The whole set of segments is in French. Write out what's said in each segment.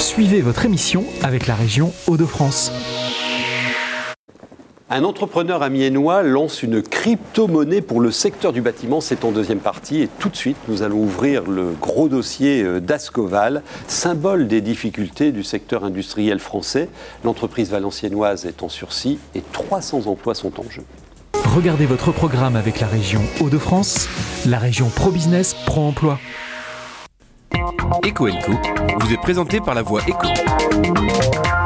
Suivez votre émission avec la région Hauts-de-France. Un entrepreneur amiénois lance une crypto-monnaie pour le secteur du bâtiment. C'est en deuxième partie. Et tout de suite, nous allons ouvrir le gros dossier euh, d'Ascoval, symbole des difficultés du secteur industriel français. L'entreprise valenciennoise est en sursis et 300 emplois sont en jeu. Regardez votre programme avec la région Hauts-de-France, la région Pro-Business Pro-Emploi. Eco vous est présenté par la voix Eco.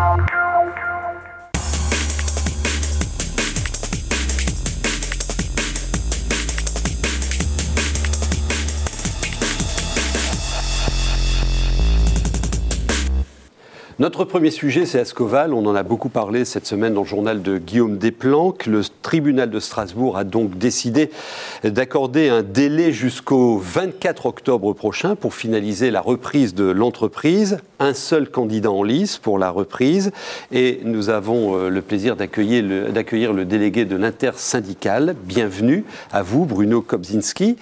Notre premier sujet, c'est Ascoval. On en a beaucoup parlé cette semaine dans le journal de Guillaume Desplanques. Le tribunal de Strasbourg a donc décidé d'accorder un délai jusqu'au 24 octobre prochain pour finaliser la reprise de l'entreprise. Un seul candidat en lice pour la reprise. Et nous avons euh, le plaisir d'accueillir le, délégué de l'intersyndicale. Bienvenue à vous, Bruno Kobzinski.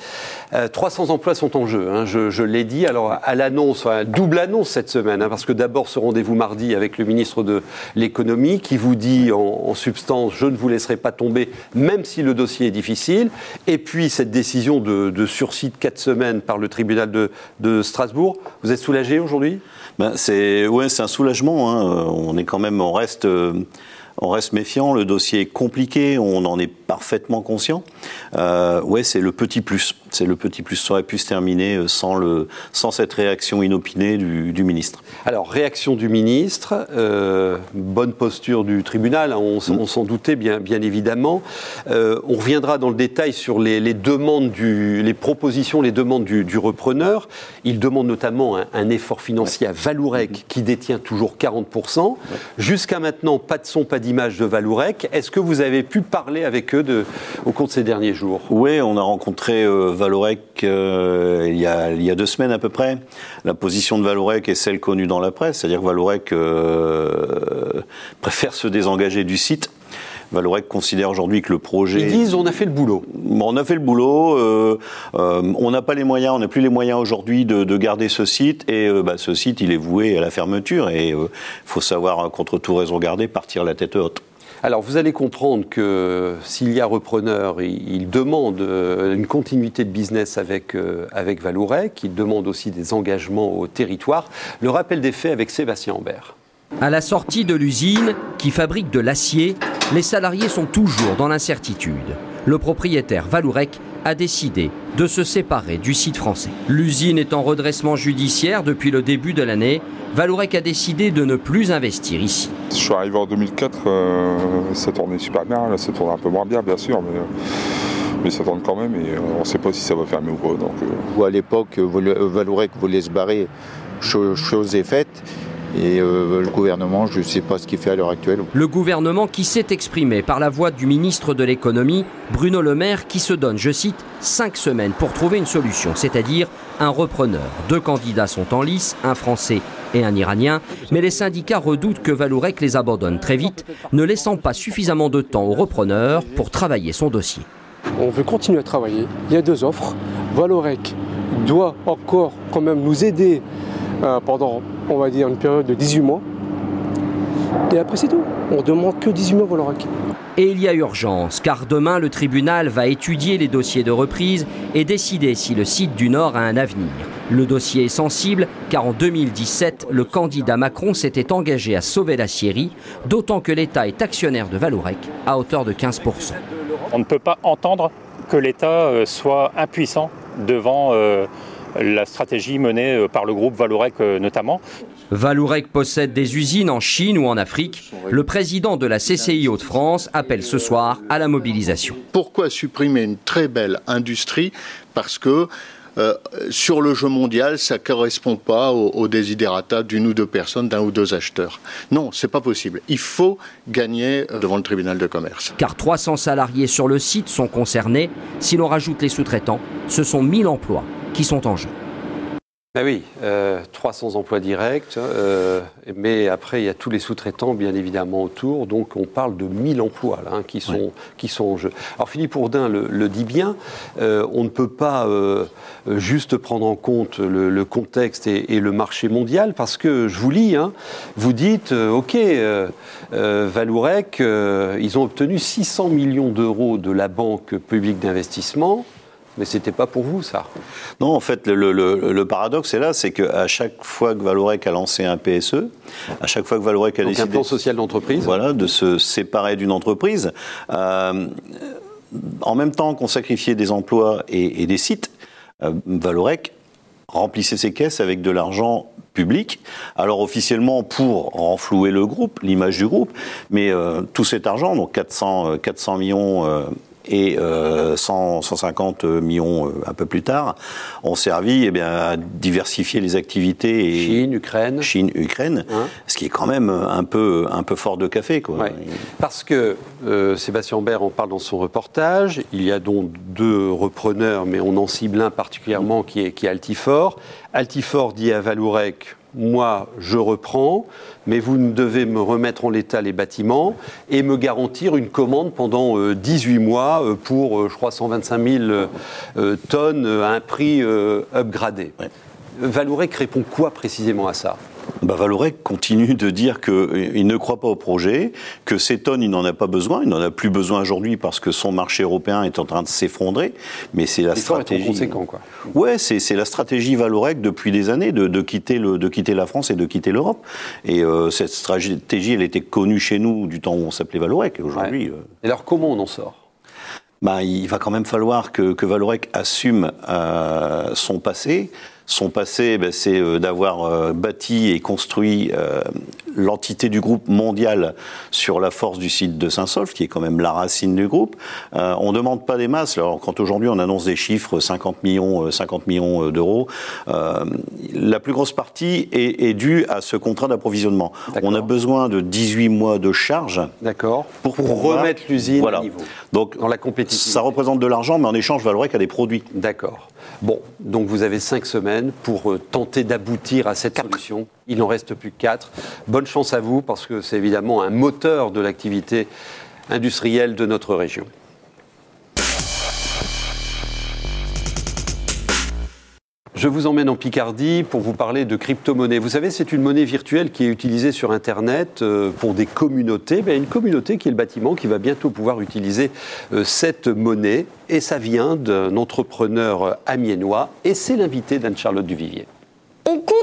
300 euh, emplois sont en jeu, hein. je, l'ai dit. Alors, à l'annonce, double annonce cette semaine, hein, parce que d'abord, ce rendez vous mardi avec le ministre de l'économie qui vous dit en, substance je ne vous laisserai pas tomber même si le dossier est difficile. Et puis cette décision de, sursis de 4 semaines par le tribunal de, Strasbourg. Vous êtes soulagé aujourd'hui? Ben, c'est ouais, un soulagement. Hein. On est quand même, on reste. Euh, on reste méfiant, le dossier est compliqué, on en est parfaitement conscient. Euh, ouais, c'est le petit plus. C'est le petit plus. Ça aurait pu se terminer euh, sans, le, sans cette réaction inopinée du, ministre. Alors, réaction du ministre, euh, bonne posture du tribunal, hein, mm. on, s'en doutait bien, bien évidemment. Euh, on reviendra dans le détail sur les, demandes, du, les propositions, les demandes du, repreneur. Il demande notamment un, effort financier à Valourec, qui détient toujours 40%. Jusqu'à maintenant, pas de son, pas d'image de Valourec. Est-ce que vous avez pu parler avec eux de, au cours de ces derniers jours? Oui, on a rencontré euh, Valorec euh, il, y a, il, y a, deux semaines à peu près. La position de Valorec est celle connue dans la presse, c'est-à-dire que Valorec euh, préfère se désengager du site. Valorec considère aujourd'hui que le projet. Ils disent on a fait le boulot. On a fait le boulot. on n'a pas les moyens, on n'a plus les moyens aujourd'hui de, garder ce site. Et bah, ce site, il est voué à la fermeture. Et il faut savoir, contre tout raison garder, partir la tête haute. Alors, vous allez comprendre que s'il y a repreneur, il, demande euh, une continuité de business avec, euh, avec Valourec, il demande aussi des engagements au territoire. Le rappel des faits avec Sébastien Ambert. À la sortie de l'usine qui fabrique de l'acier, les salariés sont toujours dans l'incertitude. Le propriétaire Valourec a décidé de se séparer du site français. L'usine est en redressement judiciaire depuis le début de l'année. Valourec a décidé de ne plus investir ici. Je suis arrivé en 2004, euh, ça tournait super bien, là ça tourne un peu moins bien bien sûr, mais, euh, mais ça tourne quand même et euh, on ne sait pas si ça va fermer ou pas. Donc, à l'époque, Valourec voulait se barrer, chose est faite. Et euh, le gouvernement, je ne sais pas ce qu'il fait à l'heure actuelle. Le gouvernement qui s'est exprimé par la voix du ministre de l'économie, Bruno Le Maire, qui se donne, je cite, cinq semaines pour trouver une solution, c'est-à-dire un repreneur. Deux candidats sont en lice, un Français et un Iranien, mais les syndicats redoutent que Valourec les abandonne très vite, ne laissant pas suffisamment de temps au repreneur pour travailler son dossier. On veut continuer à travailler. Il y a deux offres. Valorec doit encore quand même nous aider euh, pendant, on va dire, une période de 18 mois. Et après, c'est tout. On demande que 18 mois pour le Et il y a urgence, car demain, le tribunal va étudier les dossiers de reprise et décider si le site du Nord a un avenir. Le dossier est sensible, car en 2017, le candidat Macron s'était engagé à sauver la Syrie, d'autant que l'État est actionnaire de Valourec à hauteur de 15%. On ne peut pas entendre que l'État euh, soit impuissant devant euh, la stratégie menée euh, par le groupe Valorec euh, notamment. Valorec possède des usines en Chine ou en Afrique. Le président de la CCI Hauts-de-France appelle ce soir à la mobilisation. Pourquoi supprimer une très belle industrie? Parce que euh, sur le jeu mondial, ça ne correspond pas aux, désiderata d'une ou deux personnes, d'un ou deux acheteurs. Non, c'est pas possible. Il faut gagner devant le tribunal de commerce. Car 300 salariés sur le site sont concernés. Si l'on rajoute les sous-traitants, ce sont 1000 emplois qui sont en jeu. Ben oui, euh, 300 emplois directs, euh, mais après il y a tous les sous-traitants bien évidemment autour, donc on parle de 1000 emplois là, hein, qui, sont, qui sont en jeu. Alors Philippe Ourdin le, le dit bien, euh, on ne peut pas euh, juste prendre en compte le, le contexte et, et, le marché mondial, parce que je vous lis, hein, vous dites, euh, ok, euh, Valourec, ils ont obtenu 600 millions d'euros de la Banque publique d'investissement, mais ce n'était pas pour vous, ça. Non, en fait, le, le, le paradoxe c'est là, c'est qu'à chaque fois que Valorec a lancé un PSE, à chaque fois que Valorec a Donc décidé... un plan social d'entreprise. Voilà, de se séparer d'une entreprise, euh, en même temps qu'on sacrifiait des emplois et, et des sites, euh, Valorec remplissait ses caisses avec de l'argent public, alors officiellement pour renflouer le groupe, l'image du groupe, mais euh, tout cet argent, donc 400, 400 millions euh, et euh, 100, 150 millions euh, un peu plus tard, ont servi eh bien, à diversifier les activités. Et Chine, Ukraine. Chine, Ukraine, hein ce qui est quand même un peu, un peu fort de café. Quoi. Ouais. Parce que euh, Sébastien Bert en parle dans son reportage, il y a donc deux repreneurs, mais on en cible un particulièrement qui est, qui est Altifort. Altifort dit à Valourec, moi je reprends, mais vous devez me remettre en l'état les bâtiments et me garantir une commande pendant euh, 18 mois euh, pour, euh, je crois, 125 000 euh, tonnes à un prix euh, upgradé. Ouais. Valourec répond quoi précisément à ça? Bah, Valorec continue de dire qu'il ne croit pas au projet, que ces tonnes, il n'en a pas besoin, il n'en a plus besoin aujourd'hui parce que son marché européen est en train de s'effondrer, mais c'est la stratégie. conséquent, quoi. Ouais, c'est la stratégie Valorec depuis des années de, de, quitter le, de quitter la France et de quitter l'Europe. Et euh, cette stratégie, elle était connue chez nous du temps où on s'appelait Valorec. Aujourd'hui. Ouais. Et alors, comment on en sort? Bah, il va quand même falloir que, que Valorec assume euh, son passé, son passé, ben, c'est euh, d'avoir euh, bâti et construit euh, l'entité du groupe mondial sur la force du site de Saint-Solf, qui est quand même la racine du groupe. Euh, on ne demande pas des masses. Alors, quand aujourd'hui on annonce des chiffres 50 millions, 50 millions d'euros, la plus grosse partie est, est, due à ce contrat d'approvisionnement. On a besoin de 18 mois de charge. D'accord. Pour, remettre l'usine voilà. à niveau. Donc, dans la compétition. Ça représente de l'argent, mais en échange, Valorec a des produits. D'accord. Bon, donc vous avez cinq semaines pour tenter d'aboutir à cette solution. Il n'en reste plus que quatre. Bonne chance à vous parce que c'est évidemment un moteur de l'activité industrielle de notre région. Je vous emmène en Picardie pour vous parler de crypto-monnaie. Vous savez, c'est une monnaie virtuelle qui est utilisée sur Internet pour des communautés. Ben, une communauté qui est le bâtiment qui va bientôt pouvoir utiliser cette monnaie. Et ça vient d'un entrepreneur amiénois. Et c'est l'invité d'Anne-Charlotte Duvivier.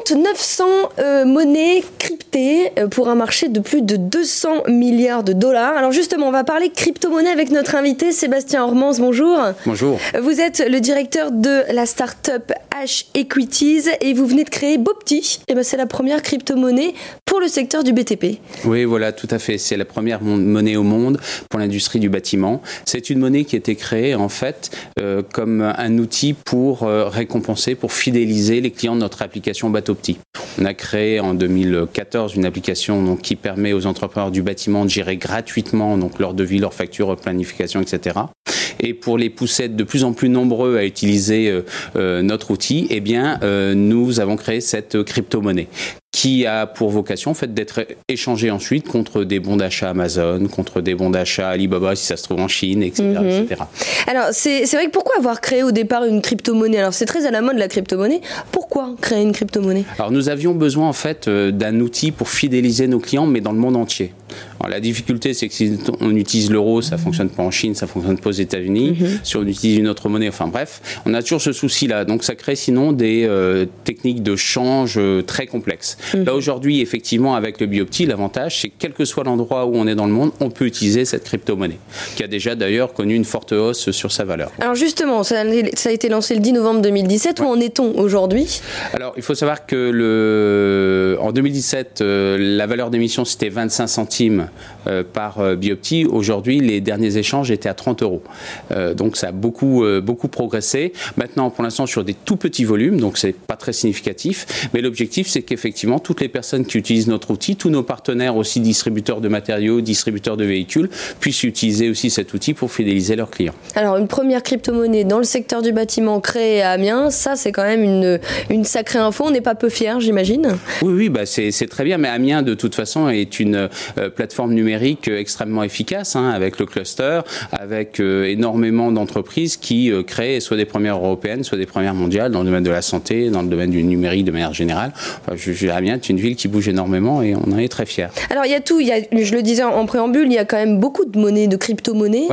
Compte 900 euh, monnaies cryptées pour un marché de plus de 200 milliards de dollars. Alors justement, on va parler crypto-monnaie avec notre invité Sébastien Hormans. Bonjour. Bonjour. Vous êtes le directeur de la start-up H Equities et vous venez de créer Bopti. Et ben c'est la première crypto-monnaie pour le secteur du BTP. Oui, voilà, tout à fait. C'est la première monnaie au monde pour l'industrie du bâtiment. C'est une monnaie qui a été créée en fait euh, comme un outil pour euh, récompenser, pour fidéliser les clients de notre application Batopti. On a créé en 2014 une application donc, qui permet aux entrepreneurs du bâtiment de gérer gratuitement donc, leur devis, leur facture, leur planification, etc. Et pour les pousser de plus en plus nombreux à utiliser euh, notre outil, eh bien, nous avons créé cette crypto-monnaie qui a pour vocation en fait d'être échangé ensuite contre des bons d'achat Amazon, contre des bons d'achat Alibaba si ça se trouve en Chine, etc. Mhm. Mm -hmm. etc. Alors c'est vrai que pourquoi avoir créé au départ une crypto-monnaie? Alors c'est très à la mode la crypto-monnaie. Pourquoi créer une crypto-monnaie? Alors nous avions besoin en fait euh, d'un outil pour fidéliser nos clients, mais dans le monde entier. Alors, la difficulté, c'est que si on utilise l'euro, ça fonctionne pas en Chine, ça fonctionne pas aux États-Unis. Mm -hmm. Si on utilise une autre monnaie, enfin bref, on a toujours ce souci-là. Donc ça crée sinon des euh, techniques de change euh, très complexes. Mm -hmm. Là aujourd'hui, effectivement, avec le Biopti, l'avantage, c'est que quel que soit l'endroit où on est dans le monde, on peut utiliser cette crypto-monnaie, qui a déjà d'ailleurs connu une forte hausse sur sa valeur. Alors justement, ça a, été lancé le 10 novembre 2017. Ouais. Où en est-on aujourd'hui? Alors il faut savoir que le, en en 2017, la valeur d'émission c'était 25 centimes par bioptie. Aujourd'hui, les derniers échanges étaient à 30 euros. donc ça a beaucoup, beaucoup progressé. Maintenant, pour l'instant, sur des tout petits volumes, donc c'est pas très significatif. Mais l'objectif, c'est qu'effectivement, toutes les personnes qui utilisent notre outil, tous nos partenaires aussi distributeurs de matériaux, distributeurs de véhicules, puissent utiliser aussi cet outil pour fidéliser leurs clients. Alors, une première crypto-monnaie dans le secteur du bâtiment créée à Amiens, ça, c'est quand même une, une sacrée info. On n'est pas peu fiers, j'imagine Oui, oui, bah c'est très bien. Mais Amiens, de toute façon, est une euh, plateforme numérique extrêmement efficace, hein, avec le cluster, avec euh, énormément d'entreprises qui euh, créent soit des premières européennes, soit des premières mondiales dans le domaine de la santé, dans le domaine du numérique de manière générale. Enfin, je, Amiens est une ville qui bouge énormément et on en est très fiers. Alors, il y a tout. Il y a, je le disais en préambule, il y a quand même beaucoup de monnaies, de crypto-monnaies.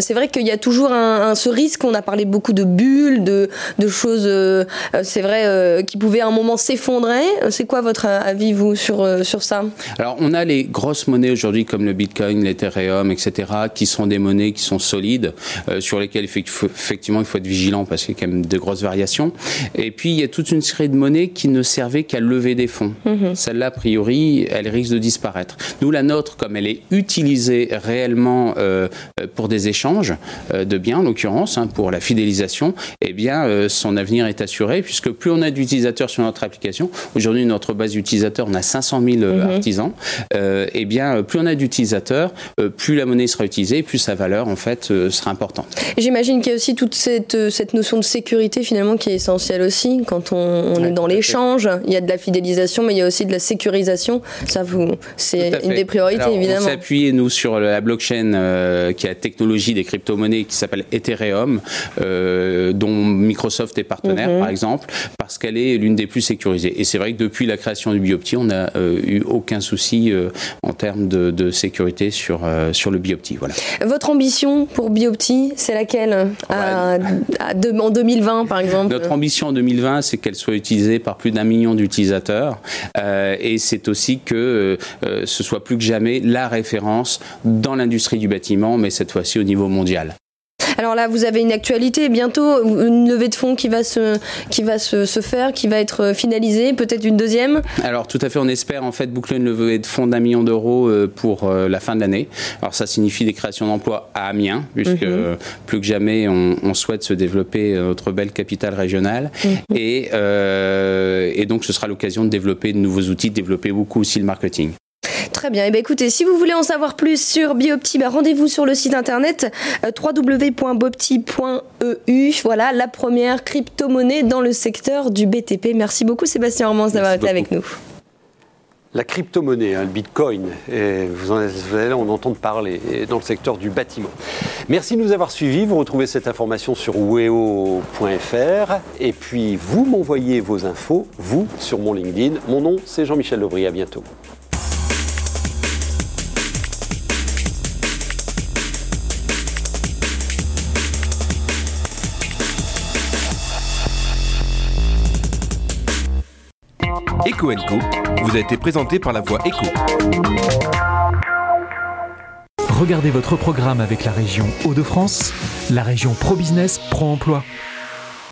c'est vrai qu'il y a toujours un, ce risque. On a parlé beaucoup de bulles, de, de choses, euh, c'est vrai, euh, qui pouvaient à un moment s'effondrer. C'est quoi votre avis, vous, sur, euh, sur ça? Alors, on a les grosses monnaies aujourd'hui, comme le Bitcoin, l'Ethereum, etc., qui sont des monnaies qui sont solides, sur lesquelles effectivement il faut être vigilant parce qu'il y a quand même de grosses variations. Et puis, il y a toute une série de monnaies qui ne servaient qu'à lever des fonds. Mhm. Celle-là, a priori, elle risque de disparaître. Nous, la nôtre, comme elle est utilisée réellement pour des échanges de biens, en l'occurrence, hein, pour la fidélisation, eh bien, euh, son avenir est assuré, puisque plus on a d'utilisateurs sur notre application, aujourd'hui, notre base d'utilisateurs, on a 500 000 euh, mhm. artisans, euh, eh bien, plus on a d'utilisateurs, plus la monnaie sera utilisée, plus sa valeur, en fait, sera importante. J'imagine qu'il y a aussi toute cette, cette notion de sécurité, finalement, qui est essentielle aussi, quand on, est dans l'échange. Il y a de la fidélisation, mais il y a aussi de la sécurisation. Ça, vous, c'est une des priorités, évidemment. On s'est appuyé, nous, sur la blockchain, qui est la technologie des crypto-monnaies, qui s'appelle Ethereum, euh, dont Microsoft est partenaire, mhm. par exemple, parce qu'elle est l'une des plus sécurisées. Et c'est vrai que depuis la création du Biopti, on n'a euh, eu aucun souci euh, en termes de, sécurité sur, sur le Biopti. Voilà. Votre ambition pour Biopti, c'est laquelle? En 2020, par exemple? Notre ambition en 2020, c'est qu'elle soit utilisée par plus d'un million d'utilisateurs. et c'est aussi que ce soit plus que jamais la référence dans l'industrie du bâtiment, mais cette fois-ci au niveau mondial. Alors là, vous avez une actualité bientôt, une levée de fonds qui va se, qui va se, faire, qui va être finalisée, peut-être une deuxième? Alors tout à fait, on espère en fait boucler une levée de fonds d'un million d'euros euh, pour euh, la fin de l'année. Alors ça signifie des créations d'emplois à Amiens, puisque mhm. plus que jamais on, souhaite se développer euh, notre belle capitale régionale. Mhm. Et, et donc ce sera l'occasion de développer de nouveaux outils, de développer beaucoup aussi le marketing. Très bien. Et eh bien écoutez, si vous voulez en savoir plus sur Biopti, bah, rendez-vous sur le site internet euh, www.bopti.eu. Voilà, la première crypto-monnaie dans le secteur du BTP. Merci beaucoup Sébastien Hormans d'avoir été avec nous. La crypto-monnaie, hein, le bitcoin, vous, en, allez en entendre parler dans le secteur du bâtiment. Merci de nous avoir suivis. Vous retrouvez cette information sur weo.fr. Et puis, vous m'envoyez vos infos, vous, sur mon LinkedIn. Mon nom, c'est Jean-Michel Lebris. À bientôt. Eco vous a été présenté par la voix Eco. Regardez votre programme avec la région Hauts-de-France, la région Pro Business Pro Emploi.